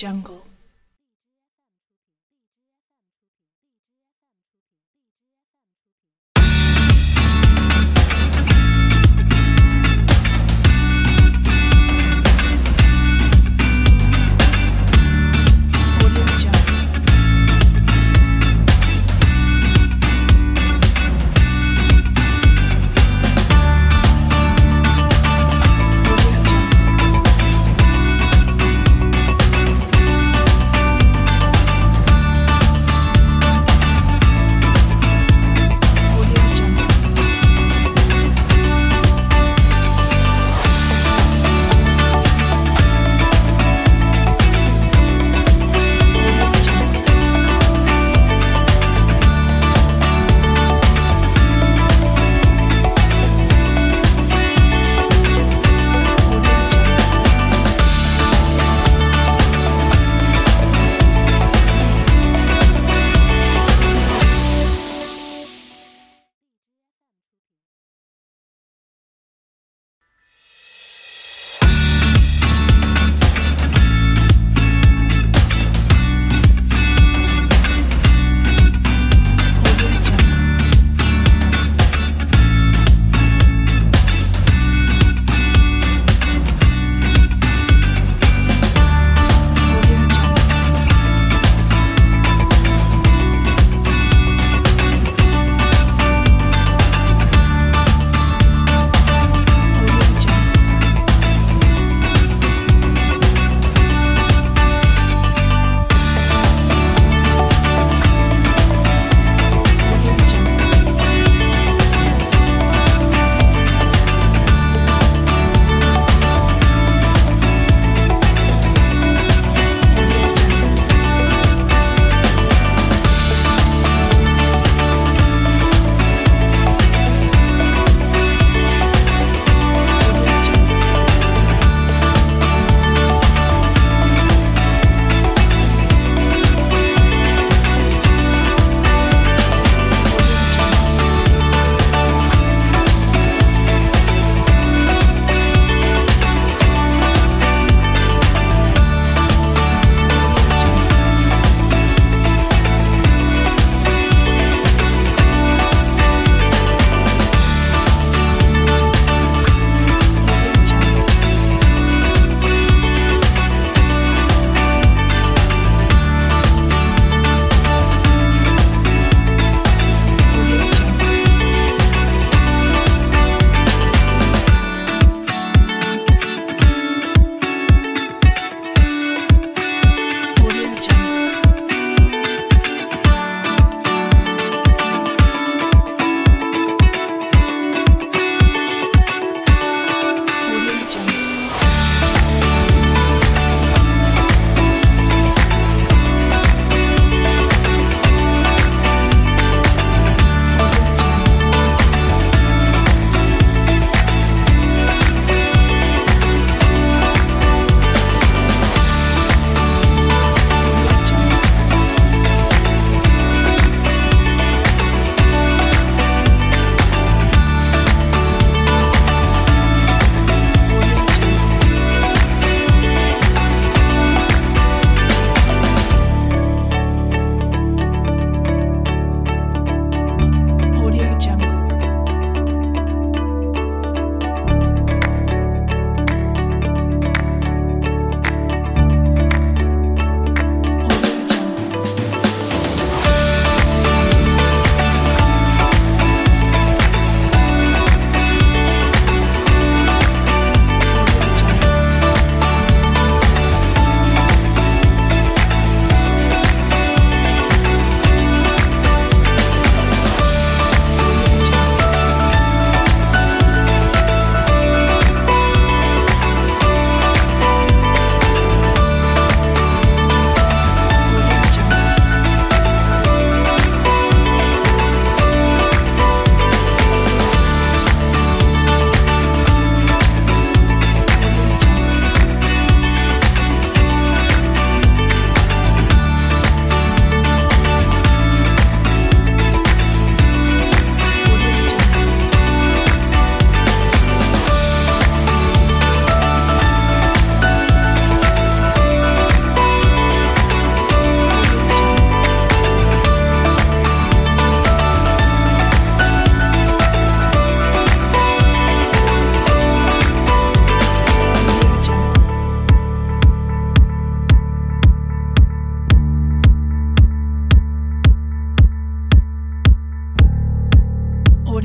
Jungle.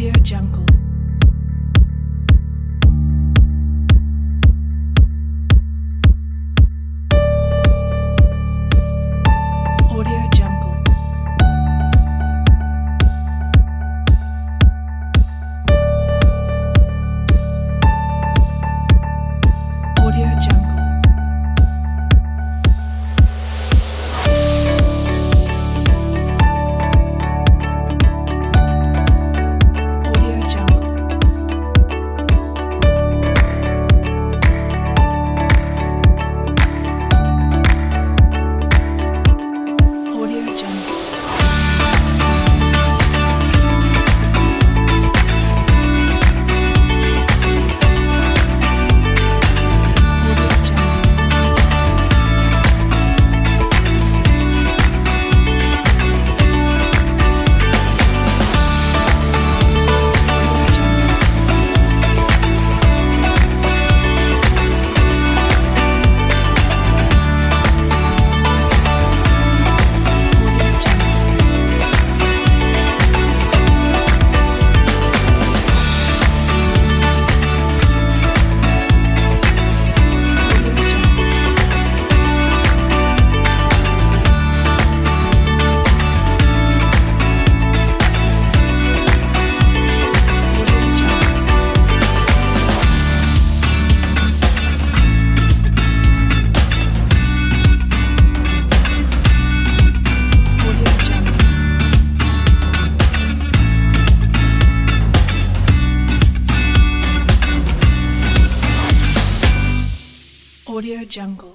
Audio Jungle. Jungle.